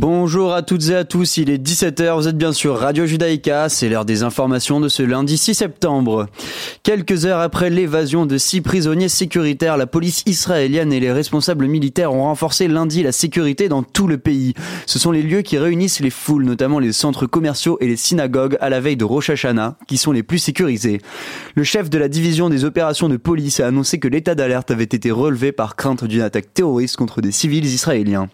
Bonjour à toutes et à tous, il est 17h, vous êtes bien sûr Radio Judaïka, c'est l'heure des informations de ce lundi 6 septembre. Quelques heures après l'évasion de six prisonniers sécuritaires, la police israélienne et les responsables militaires ont renforcé lundi la sécurité dans tout le pays. Ce sont les lieux qui réunissent les foules, notamment les centres commerciaux et les synagogues à la veille de Rosh Hashanah, qui sont les plus sécurisés. Le chef de la division des opérations de police a annoncé que l'état d'alerte avait été relevé par crainte d'une attaque terroriste contre des civils israéliens.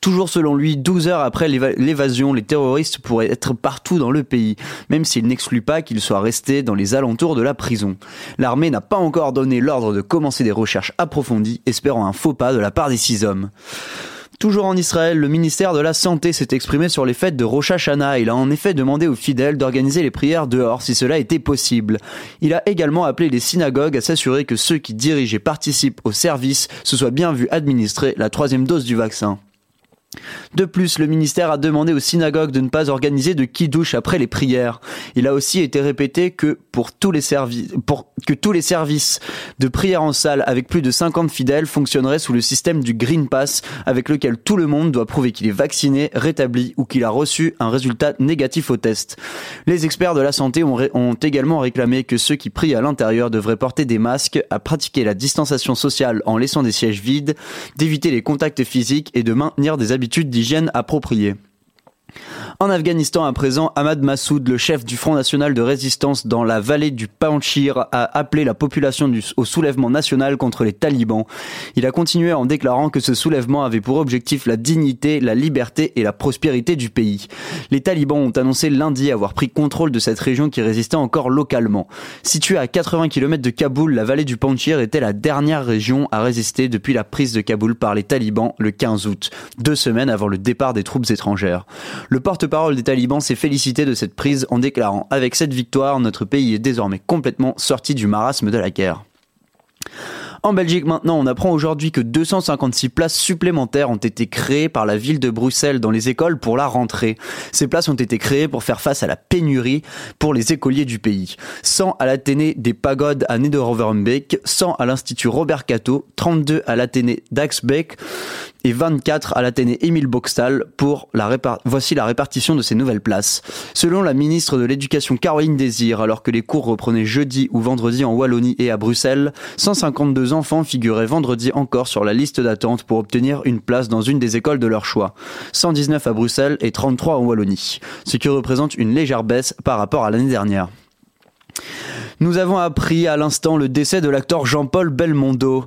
Toujours selon lui, 12 heures après l'évasion, les terroristes pourraient être partout dans le pays, même s'il n'exclut pas qu'ils soient restés dans les alentours de la prison. L'armée n'a pas encore donné l'ordre de commencer des recherches approfondies, espérant un faux pas de la part des six hommes. Toujours en Israël, le ministère de la Santé s'est exprimé sur les fêtes de Rosh Hashanah. Il a en effet demandé aux fidèles d'organiser les prières dehors si cela était possible. Il a également appelé les synagogues à s'assurer que ceux qui dirigent et participent au service se soient bien vus administrer la troisième dose du vaccin. De plus, le ministère a demandé aux synagogues de ne pas organiser de qui-douche après les prières. Il a aussi été répété que tous les services, de prière en salle avec plus de 50 fidèles fonctionneraient sous le système du Green Pass avec lequel tout le monde doit prouver qu'il est vacciné, rétabli ou qu'il a reçu un résultat négatif au test. Les experts de la santé ont également réclamé que ceux qui prient à l'intérieur devraient porter des masques, à pratiquer la distanciation sociale en laissant des sièges vides, d'éviter les contacts physiques et de maintenir des habitudes d'hygiène appropriées. En Afghanistan, à présent, Ahmad Massoud, le chef du Front National de Résistance dans la vallée du Panchir, a appelé la population au soulèvement national contre les talibans. Il a continué en déclarant que ce soulèvement avait pour objectif la dignité, la liberté et la prospérité du pays. Les talibans ont annoncé lundi avoir pris contrôle de cette région qui résistait encore localement. Située à 80 km de Kaboul, la vallée du Panchir était la dernière région à résister depuis la prise de Kaboul par les talibans le 15 août, deux semaines avant le départ des troupes étrangères. Le porte-parole des talibans s'est félicité de cette prise en déclarant Avec cette victoire, notre pays est désormais complètement sorti du marasme de la guerre. En Belgique maintenant, on apprend aujourd'hui que 256 places supplémentaires ont été créées par la ville de Bruxelles dans les écoles pour la rentrée. Ces places ont été créées pour faire face à la pénurie pour les écoliers du pays. 100 à l'Athénée des Pagodes à Nederoverbeek, 100 à l'Institut Robert Cato, 32 à l'Athénée d'Axbeek, et 24 à l'Athénée Émile Boxtal pour la voici la répartition de ces nouvelles places. Selon la ministre de l'Éducation Caroline Désir, alors que les cours reprenaient jeudi ou vendredi en Wallonie et à Bruxelles, 152 enfants figuraient vendredi encore sur la liste d'attente pour obtenir une place dans une des écoles de leur choix. 119 à Bruxelles et 33 en Wallonie, ce qui représente une légère baisse par rapport à l'année dernière. Nous avons appris à l'instant le décès de l'acteur Jean-Paul Belmondo.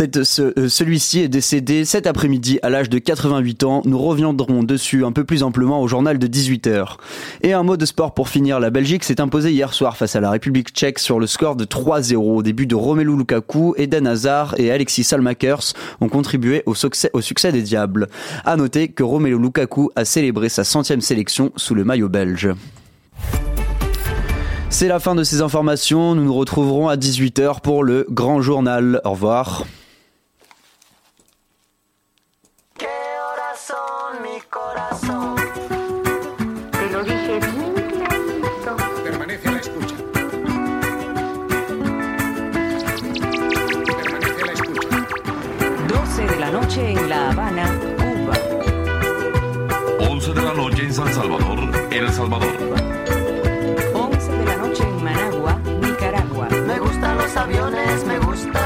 Euh, celui-ci est décédé cet après-midi à l'âge de 88 ans. Nous reviendrons dessus un peu plus amplement au journal de 18h. Et un mot de sport pour finir. La Belgique s'est imposée hier soir face à la République tchèque sur le score de 3-0 au début de Romelu Lukaku, Eden Hazard et Alexis Salmakers ont contribué au succès, au succès des Diables. À noter que Romelu Lukaku a célébré sa centième sélection sous le maillot belge. C'est la fin de ces informations. Nous nous retrouverons à 18h pour le grand journal. Au revoir. de la noche en La Habana, Cuba. 11 de la noche en San Salvador, El Salvador. Aviones, me gustas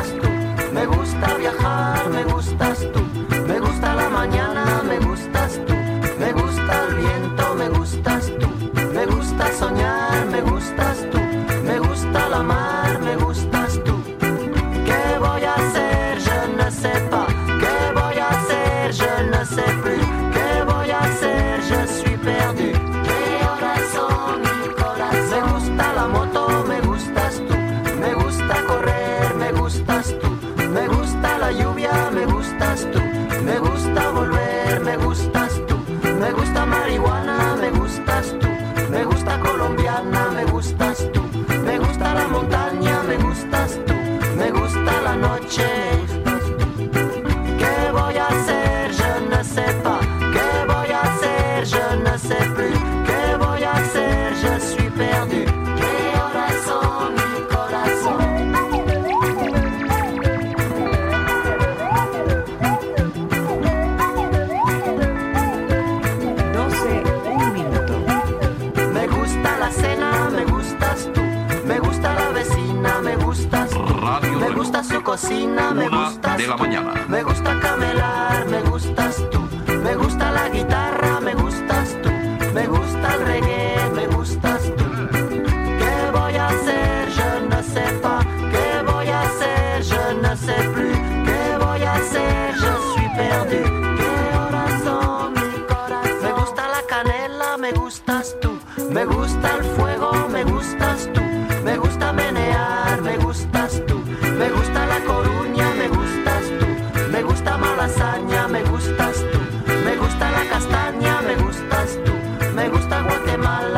me gusta el fuego, me gustas tú, me gusta menear, me gustas tú, me gusta la coruña, me gustas tú, me gusta malasaña, me gustas tú, me gusta la castaña, me gustas tú, me gusta Guatemala.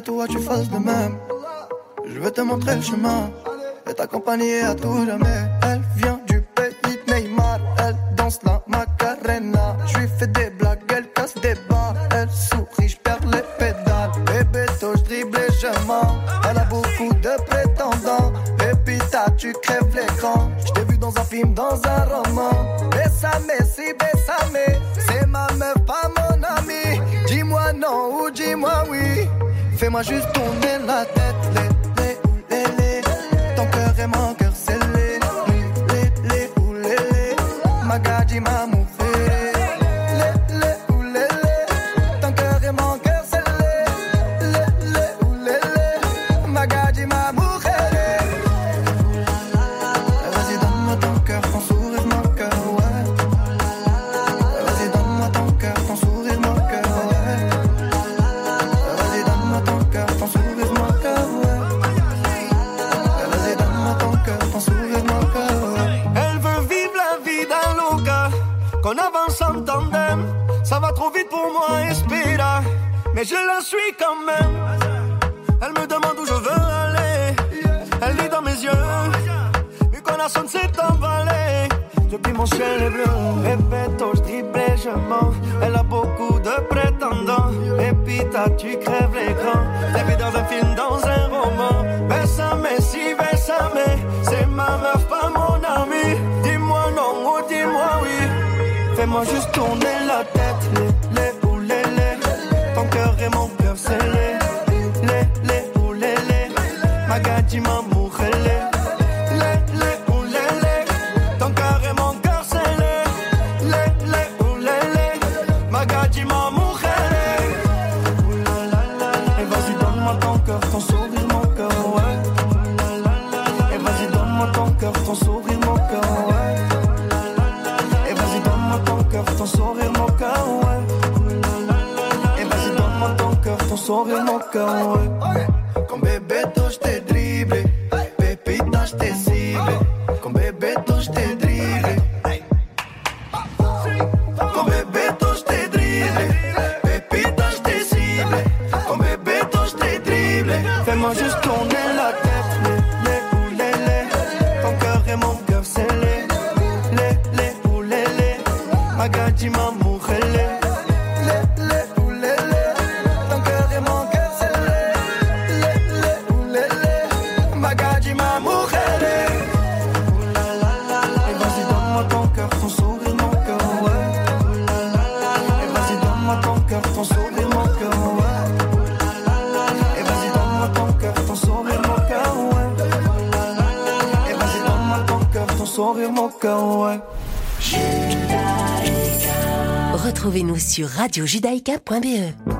que toi tu fasses de même. Je veux te montrer le chemin et t'accompagner à tout jamais. sur radiojudaïka.be.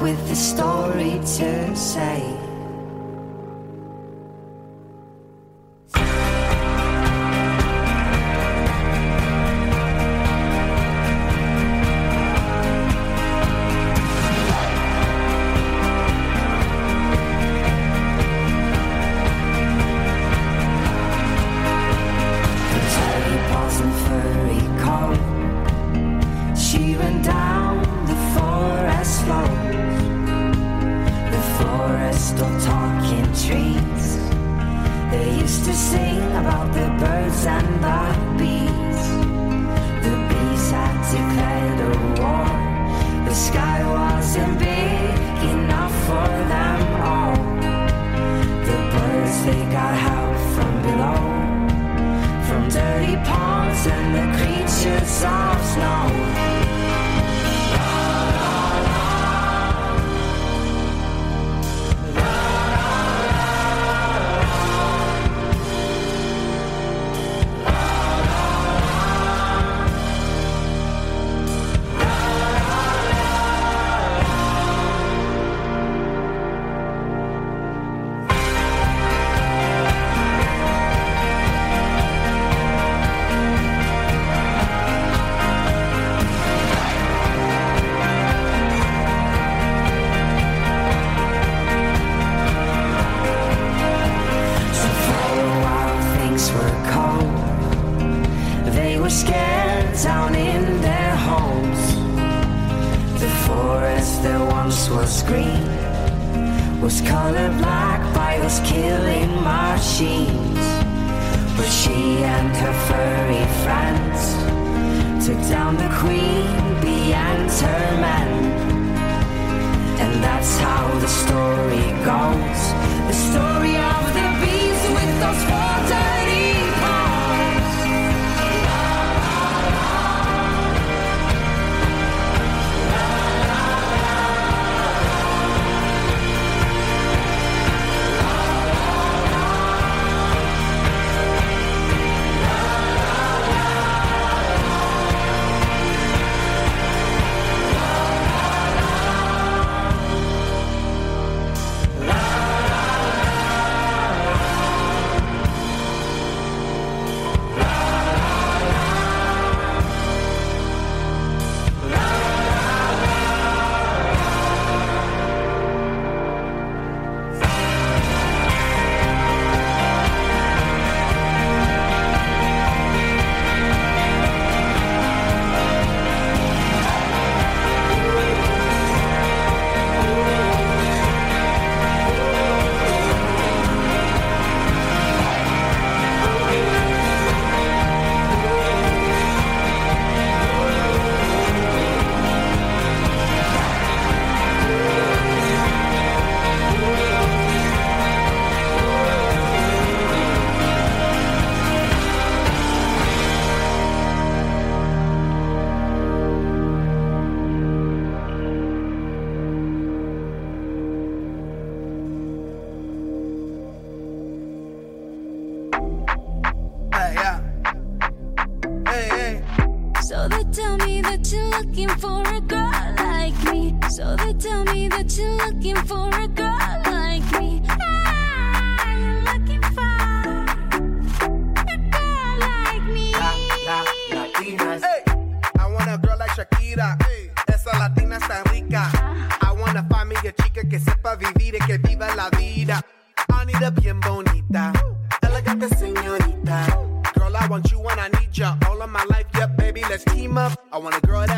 with a story to say. And her furry friends took down the queen bee and her men. And that's how the story goes. The story of the bees with those that you're looking for a girl like me. Ah, you're looking for a girl like me. Hey, I want a girl like Shakira. Esa latina está rica. I wanna find me a chica que sepa vivir y que viva la vida. I need a bien bonita, elegante señorita. Girl, I want you and I need ya all of my life. Yep, baby, let's team up. I want a girl that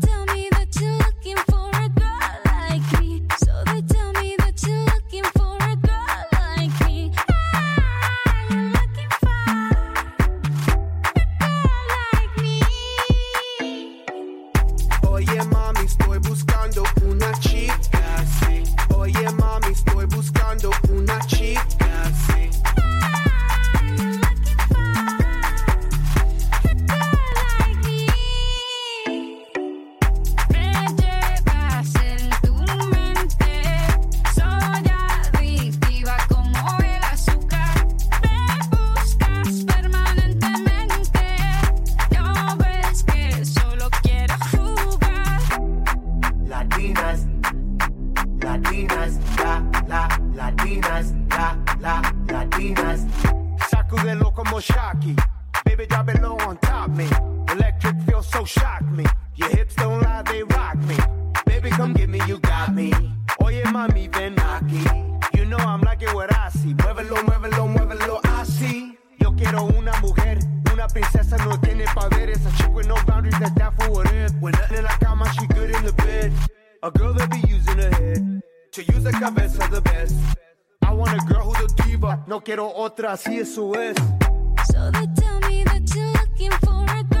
Una princesa no tiene paveres. A chick with no boundaries, that's down for what if. When nothing in la cama, she good in the bed. A girl that be using her head. To use the cabeza the best. I want a girl who's a diva. No quiero otra, si eso es. So they tell me that you're looking for a girl.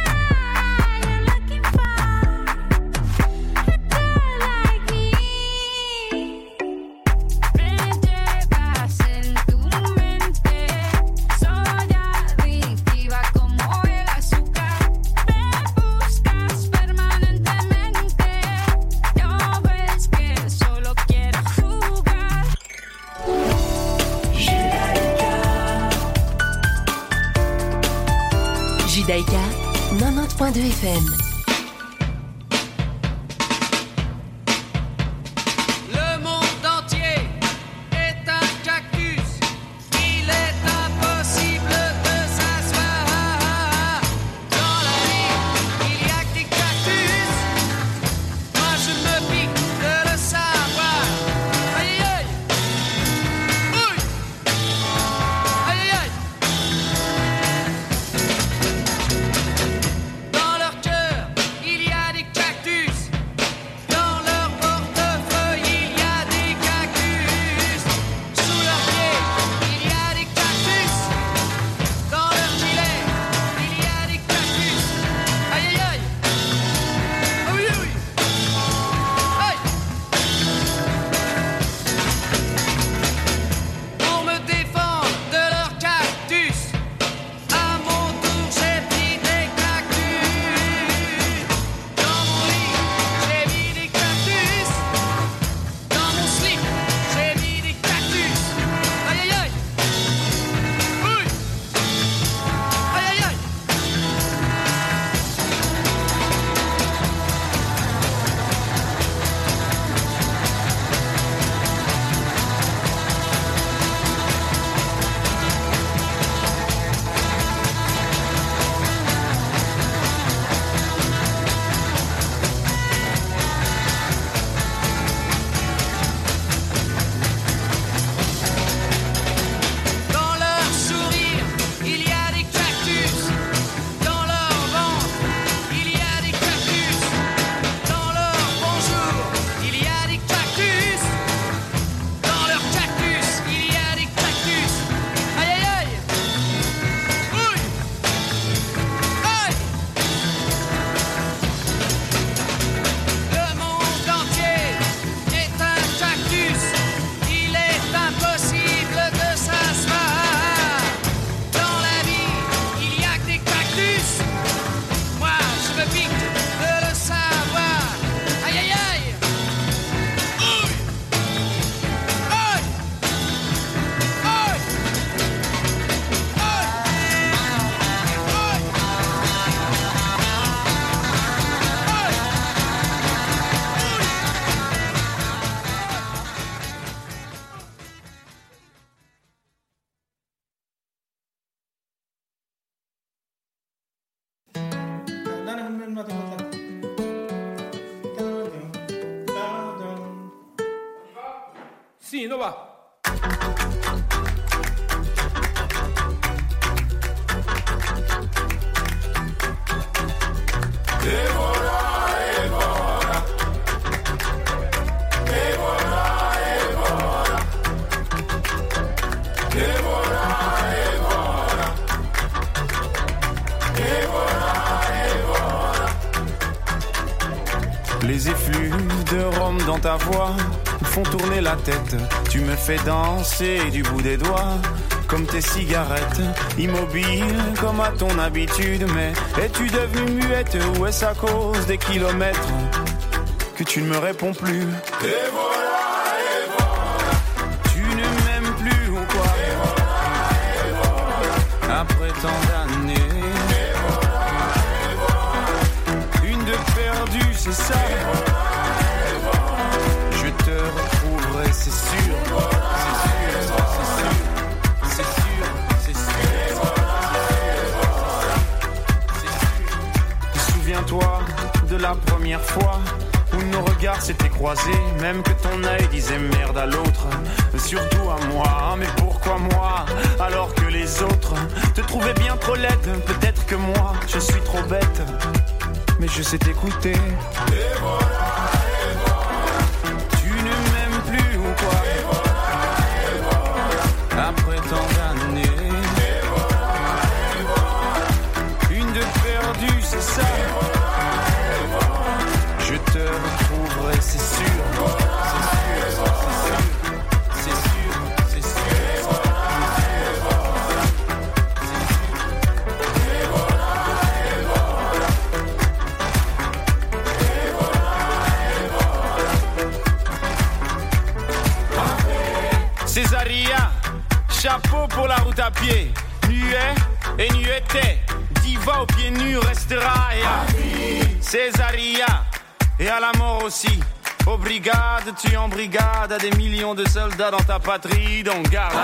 Daika, 90.2 FM. Tu me fais danser du bout des doigts, comme tes cigarettes, immobile comme à ton habitude. Mais es-tu devenue muette ou est-ce à cause des kilomètres que tu ne me réponds plus? Et voilà, et voilà. Tu ne m'aimes plus ou quoi? Après tant fois où nos regards s'étaient croisés, même que ton œil disait merde à l'autre, surtout à moi. Mais pourquoi moi alors que les autres te trouvaient bien trop laide? Peut-être que moi je suis trop bête, mais je sais t'écouter. Et nueté, diva aux pieds nus restera. Et à Césaria, et à la mort aussi. Aux brigades, tu en brigade à des millions de soldats dans ta patrie, donc garde.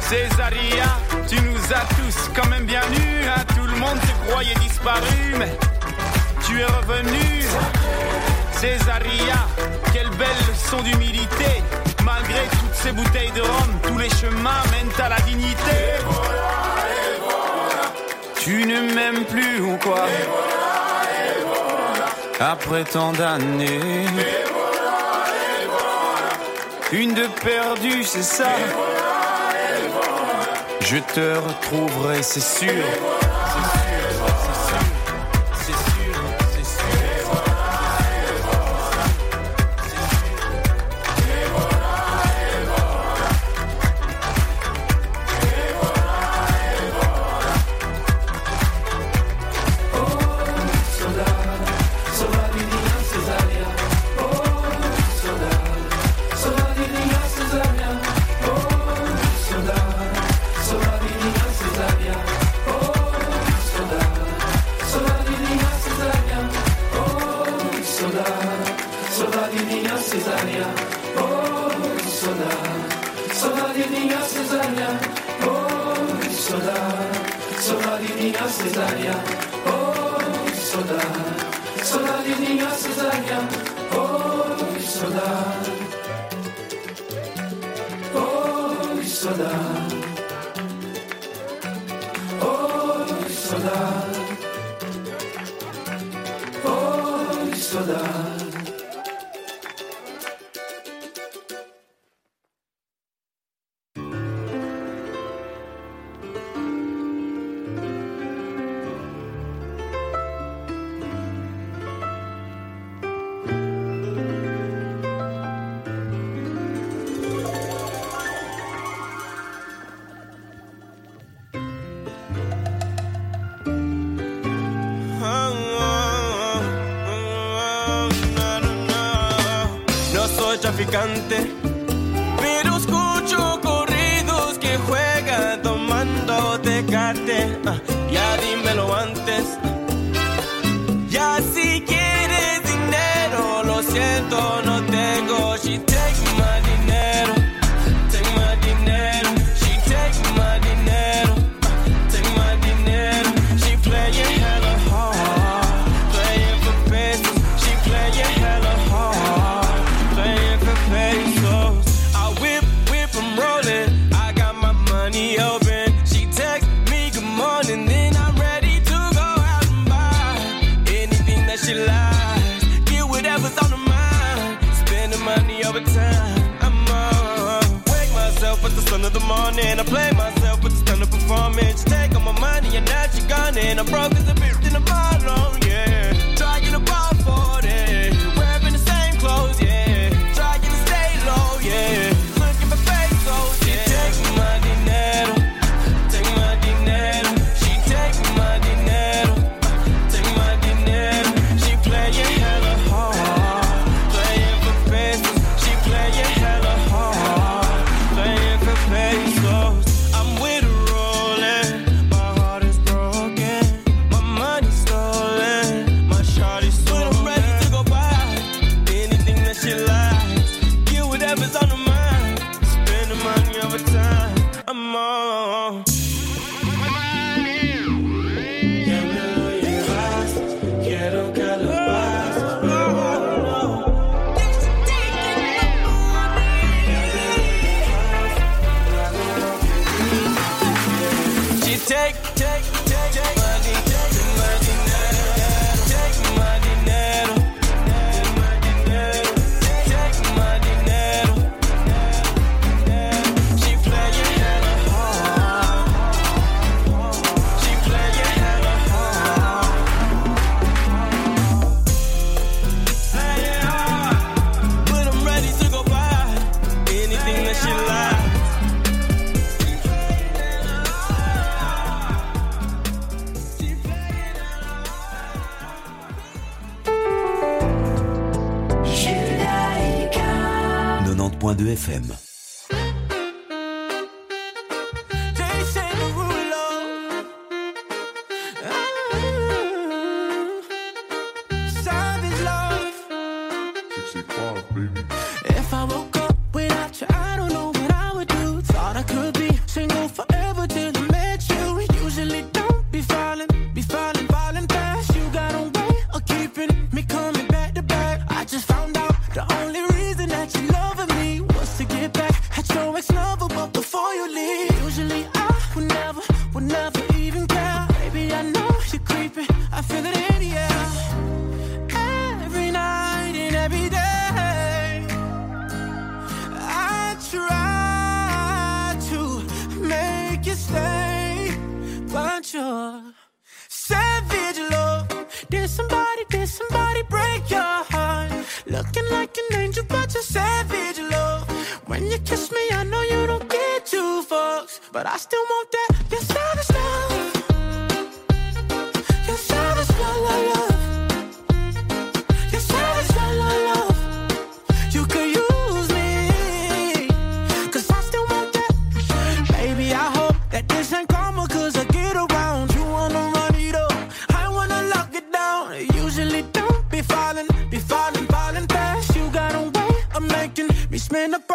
Césaria, tu nous as tous quand même bien nus, hein. tout le monde te croyait disparu, mais tu es revenu. Césaria, quelle belle leçon d'humilité. Malgré toutes ces bouteilles de rhum, tous les chemins mènent à la dignité. Tu ne m'aimes plus ou quoi Après tant d'années. Une de perdue, c'est ça. Je te retrouverai, c'est sûr. Traficante,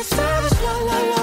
the stars, la la la.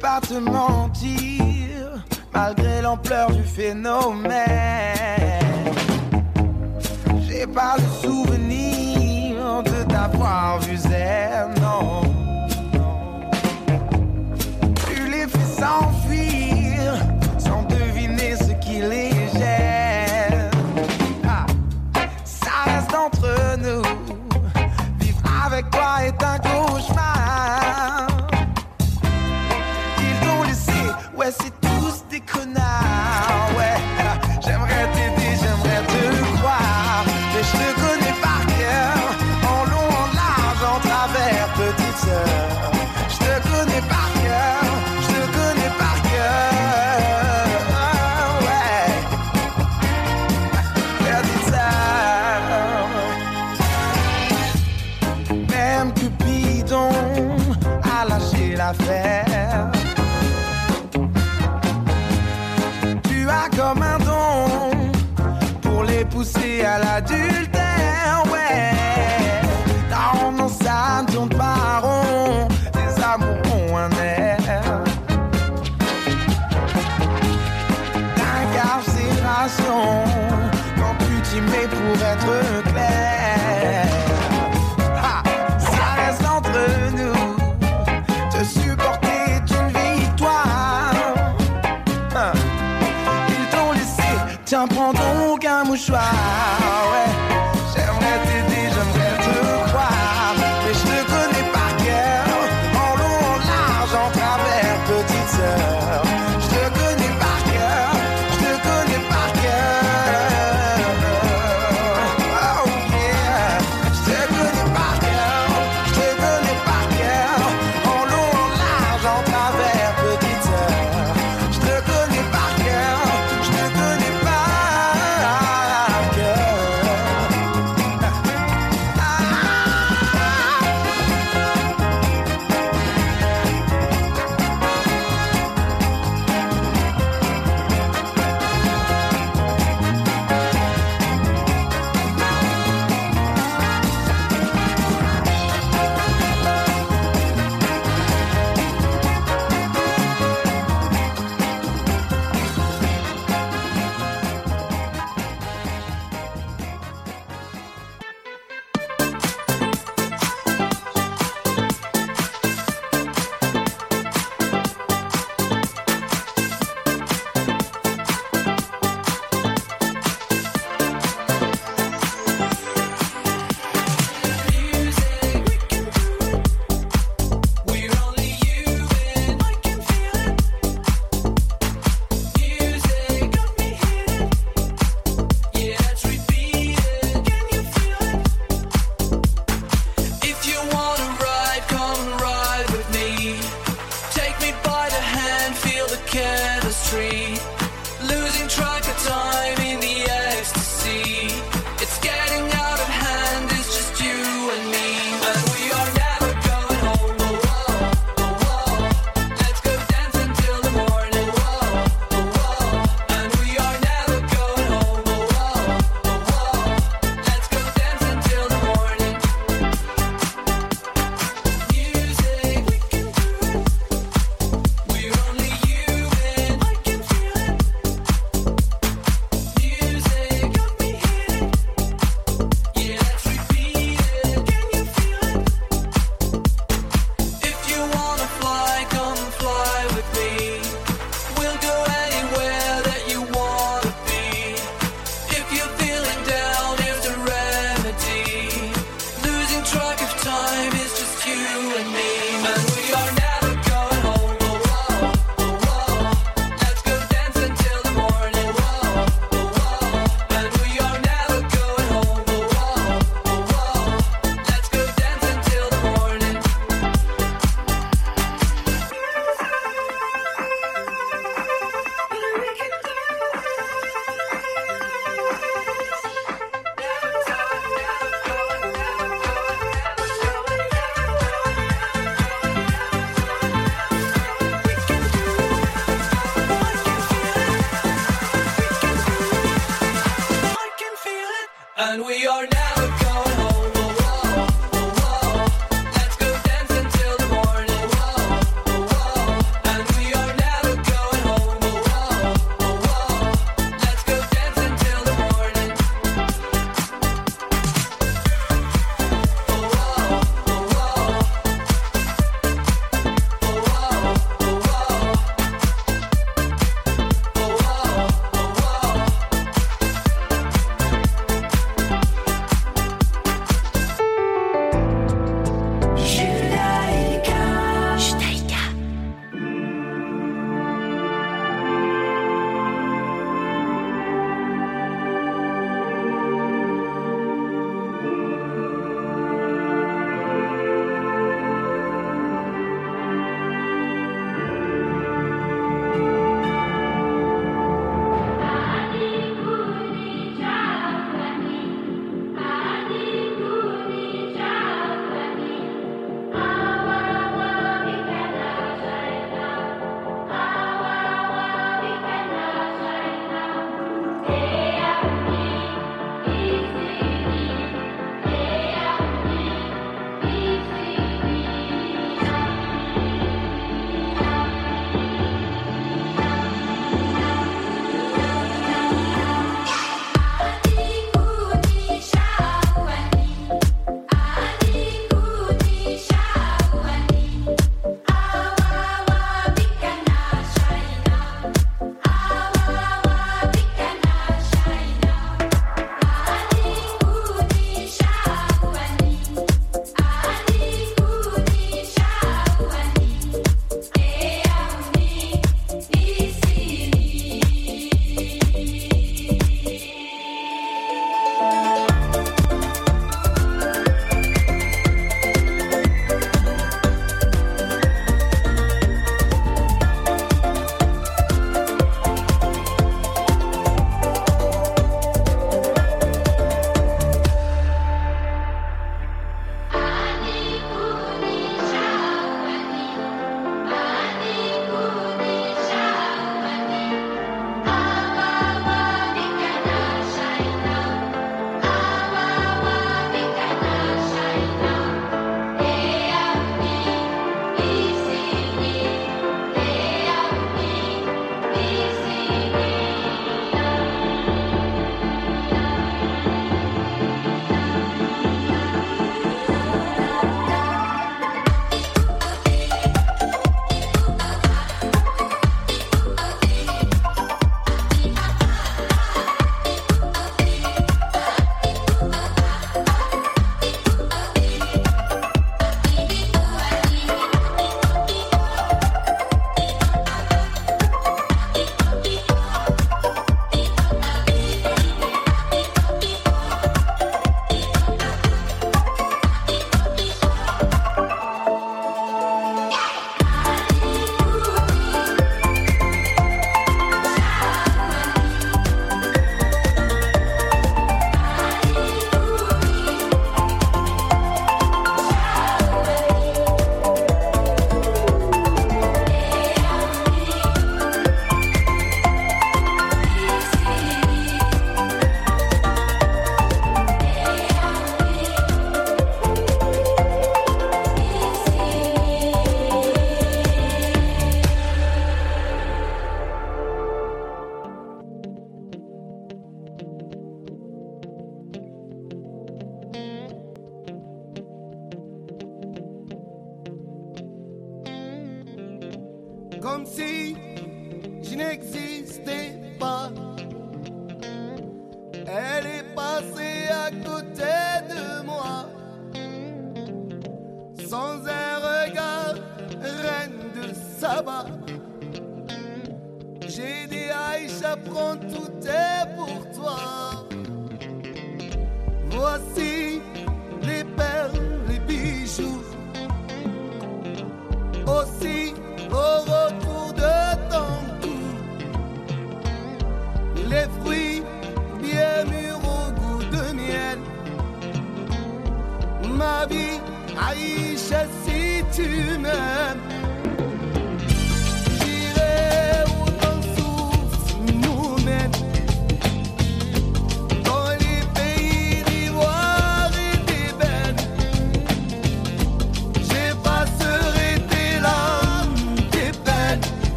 pas te mentir, malgré l'ampleur du phénomène. J'ai pas le souvenir de t'avoir vu zen, non. Tu les fais sans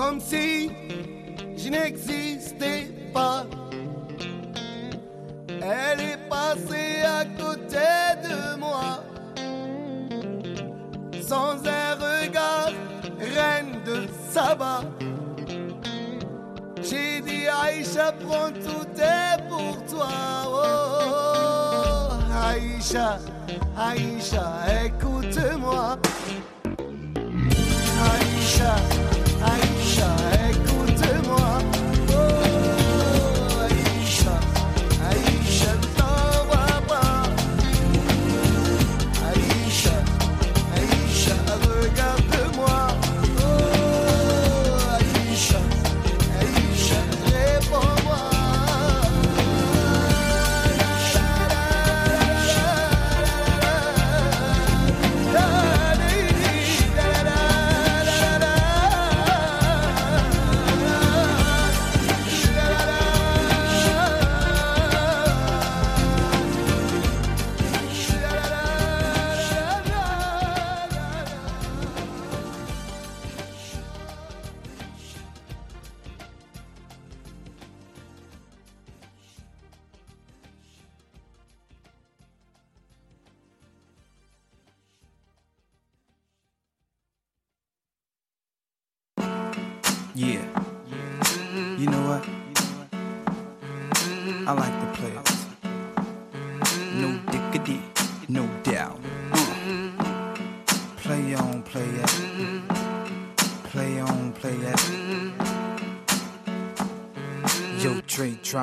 Comme si je n'existais pas. Elle est passée à côté de moi, sans un regard, reine de sabbat. J'ai dit Aïcha, prends tout est pour toi. Oh, Aïcha, Aïcha, écoute-moi. Aïcha,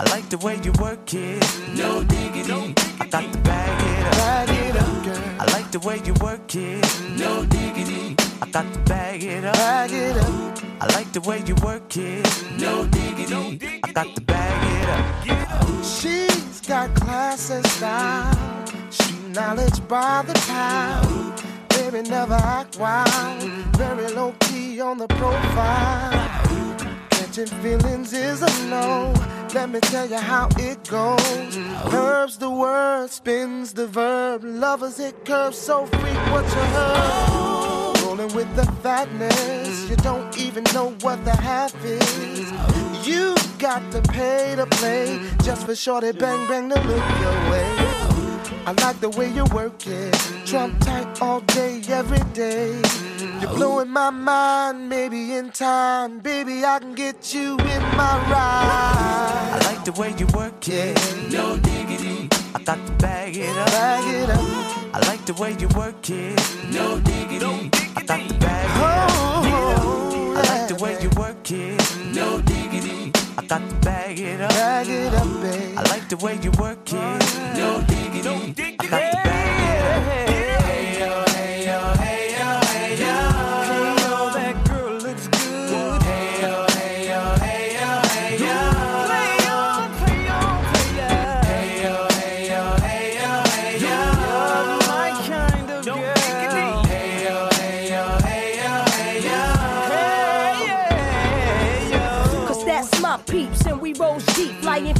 I like the way you work it. No diggity. I got to bag it up. Bag it up, girl. I like the way you work it. No diggity. I got to bag it up. Bag it up. I like the way you work it. No diggity. I got to bag it up. She's got class and style. Street knowledge by the pound. Baby, never act wild. Very low key on the profile. Catching feelings is a no. Let me tell you how it goes. Curves the word, spins the verb. Lovers it curves so freak what you heard. Rolling with the fatness, you don't even know what the half is. You got to pay to play just for shorty bang bang to look your way. I like the way you work it. Trump tight all day, every day. You're blowing my mind, maybe in time. Baby, I can get you in my ride. I like the way you work it. No diggity. I got to bag it up. Bag it up. I like the way you work it. No diggity. I got to bag it up. Oh, I like the way you work it. No diggity. I got to bag it up. Bag it up, babe. I like the way you work it. Oh, no diggity. I got to bag it up.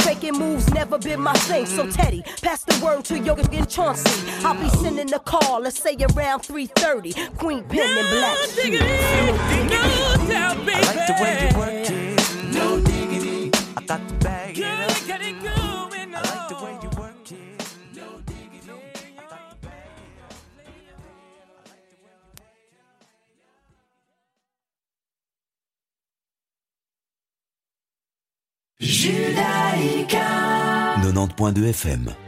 Faking moves never been my thing. So Teddy, pass the word to Yoga and Chauncey. I'll be sending a call, let's say around 3:30. Queen Pen and Black. Street. I like the way you work it. No diggity. I got to bag Judaïka 90.2 FM.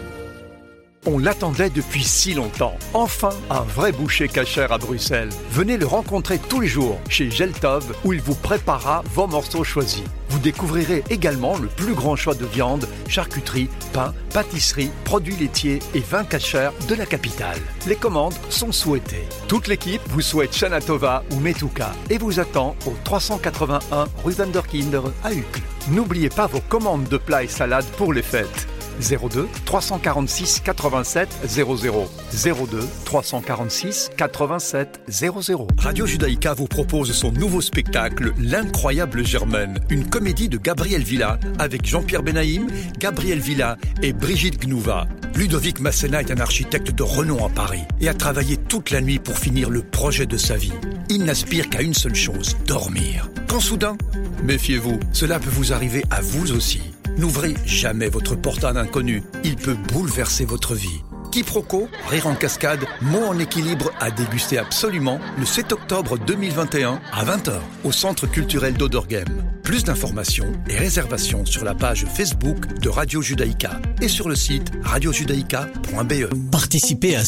On l'attendait depuis si longtemps. Enfin, un vrai boucher cachère à Bruxelles. Venez le rencontrer tous les jours chez Geltov où il vous préparera vos morceaux choisis. Vous découvrirez également le plus grand choix de viande, charcuterie, pain, pâtisserie, produits laitiers et vins cachers de la capitale. Les commandes sont souhaitées. Toute l'équipe vous souhaite Shana Tova ou Metuka et vous attend au 381 rue Vanderkinder à Uccle. N'oubliez pas vos commandes de plats et salades pour les fêtes. 02 346 87 00 02 346 87 00 Radio Judaïka vous propose son nouveau spectacle L'incroyable Germaine, une comédie de Gabriel Villa avec Jean-Pierre Benaïm, Gabriel Villa et Brigitte Gnouva. Ludovic Masséna est un architecte de renom à Paris et a travaillé toute la nuit pour finir le projet de sa vie. Il n'aspire qu'à une seule chose, dormir. Quand soudain, méfiez-vous, cela peut vous arriver à vous aussi. N'ouvrez jamais votre porte à un inconnu. Il peut bouleverser votre vie. Quiproquo, rire en cascade, mots en équilibre à déguster absolument le 7 octobre 2021 à 20h au Centre culturel d'Odorgem. Plus d'informations et réservations sur la page Facebook de Radio Judaïka et sur le site radiojudaïka.be. Participez à